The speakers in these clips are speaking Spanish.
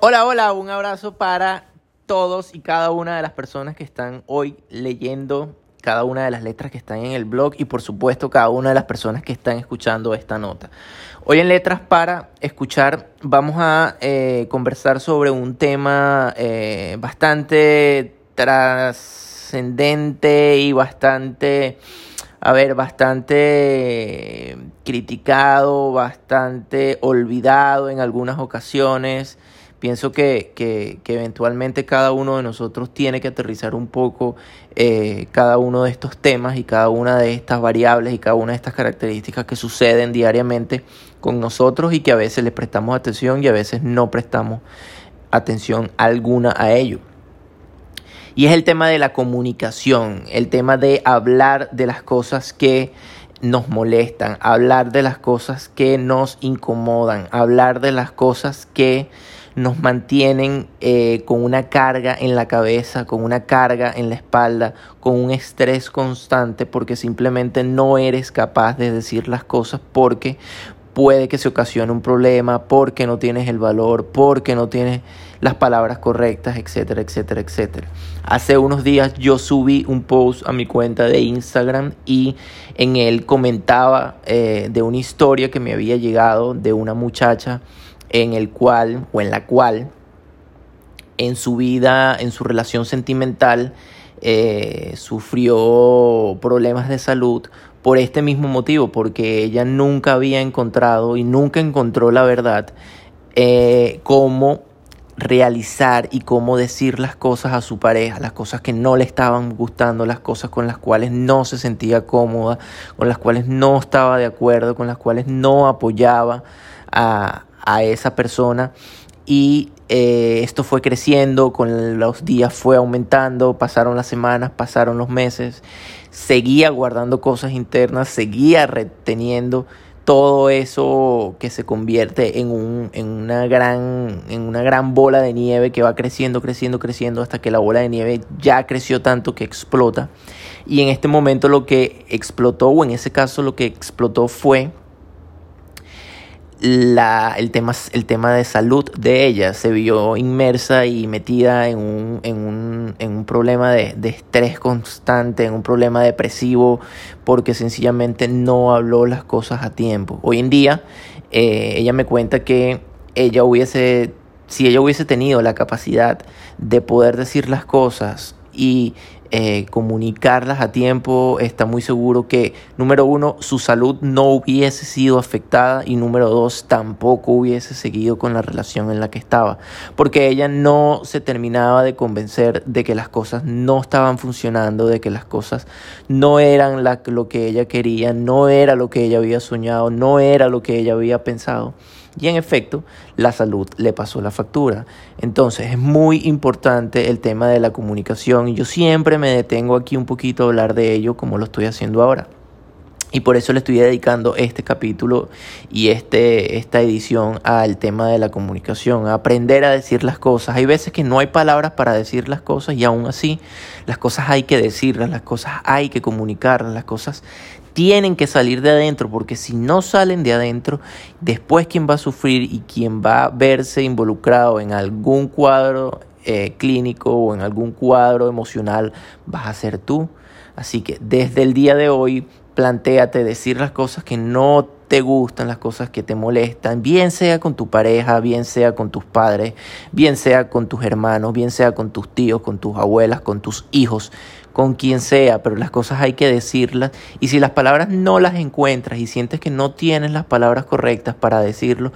Hola, hola, un abrazo para todos y cada una de las personas que están hoy leyendo cada una de las letras que están en el blog y por supuesto cada una de las personas que están escuchando esta nota. Hoy en Letras para escuchar vamos a eh, conversar sobre un tema eh, bastante trascendente y bastante, a ver, bastante criticado, bastante olvidado en algunas ocasiones pienso que, que, eventualmente cada uno de nosotros tiene que aterrizar un poco eh, cada uno de estos temas y cada una de estas variables y cada una de estas características que suceden diariamente con nosotros y que a veces le prestamos atención y a veces no prestamos atención alguna a ello. Y es el tema de la comunicación, el tema de hablar de las cosas que nos molestan, hablar de las cosas que nos incomodan, hablar de las cosas que nos mantienen eh, con una carga en la cabeza, con una carga en la espalda, con un estrés constante porque simplemente no eres capaz de decir las cosas porque puede que se ocasione un problema, porque no tienes el valor, porque no tienes las palabras correctas, etcétera, etcétera, etcétera. Hace unos días yo subí un post a mi cuenta de Instagram y en él comentaba eh, de una historia que me había llegado de una muchacha en el cual o en la cual en su vida, en su relación sentimental, eh, sufrió problemas de salud por este mismo motivo, porque ella nunca había encontrado y nunca encontró la verdad eh, cómo realizar y cómo decir las cosas a su pareja, las cosas que no le estaban gustando, las cosas con las cuales no se sentía cómoda, con las cuales no estaba de acuerdo, con las cuales no apoyaba a, a esa persona y eh, esto fue creciendo, con los días fue aumentando, pasaron las semanas, pasaron los meses, seguía guardando cosas internas, seguía reteniendo todo eso que se convierte en, un, en, una gran, en una gran bola de nieve que va creciendo, creciendo, creciendo hasta que la bola de nieve ya creció tanto que explota. Y en este momento lo que explotó, o en ese caso lo que explotó fue la, el, tema, el tema de salud de ella se vio inmersa y metida en un, en un, en un problema de, de, estrés constante, en un problema depresivo, porque sencillamente no habló las cosas a tiempo. Hoy en día, eh, ella me cuenta que ella hubiese, si ella hubiese tenido la capacidad de poder decir las cosas y eh, comunicarlas a tiempo, está muy seguro que, número uno, su salud no hubiese sido afectada y número dos, tampoco hubiese seguido con la relación en la que estaba, porque ella no se terminaba de convencer de que las cosas no estaban funcionando, de que las cosas no eran lo que ella quería, no era lo que ella había soñado, no era lo que ella había pensado. Y en efecto, la salud le pasó la factura. Entonces es muy importante el tema de la comunicación y yo siempre me detengo aquí un poquito a hablar de ello como lo estoy haciendo ahora. Y por eso le estoy dedicando este capítulo y este, esta edición al tema de la comunicación, a aprender a decir las cosas. Hay veces que no hay palabras para decir las cosas y aún así las cosas hay que decirlas, las cosas hay que comunicarlas, las cosas tienen que salir de adentro, porque si no salen de adentro, después quien va a sufrir y quien va a verse involucrado en algún cuadro eh, clínico o en algún cuadro emocional, vas a ser tú. Así que desde el día de hoy, planteate decir las cosas que no te gustan, las cosas que te molestan, bien sea con tu pareja, bien sea con tus padres, bien sea con tus hermanos, bien sea con tus tíos, con tus abuelas, con tus hijos, con quien sea, pero las cosas hay que decirlas y si las palabras no las encuentras y sientes que no tienes las palabras correctas para decirlo,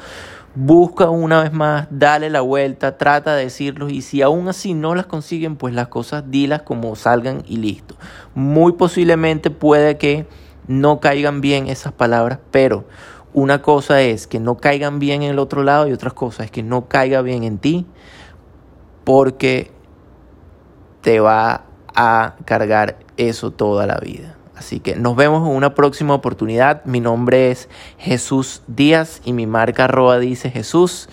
busca una vez más, dale la vuelta, trata de decirlo y si aún así no las consiguen, pues las cosas dilas como salgan y listo. Muy posiblemente puede que no caigan bien esas palabras, pero una cosa es que no caigan bien en el otro lado y otra cosa es que no caiga bien en ti porque te va a cargar eso toda la vida. Así que nos vemos en una próxima oportunidad. Mi nombre es Jesús Díaz y mi marca arroba dice Jesús.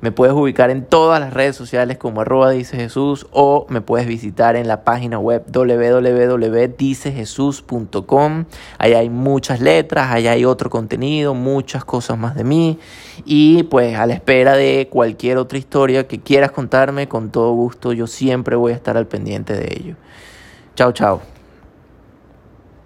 Me puedes ubicar en todas las redes sociales como arroba dice Jesús o me puedes visitar en la página web www.dicejesús.com. Ahí hay muchas letras, ahí hay otro contenido, muchas cosas más de mí y pues a la espera de cualquier otra historia que quieras contarme, con todo gusto yo siempre voy a estar al pendiente de ello. Chao, chao.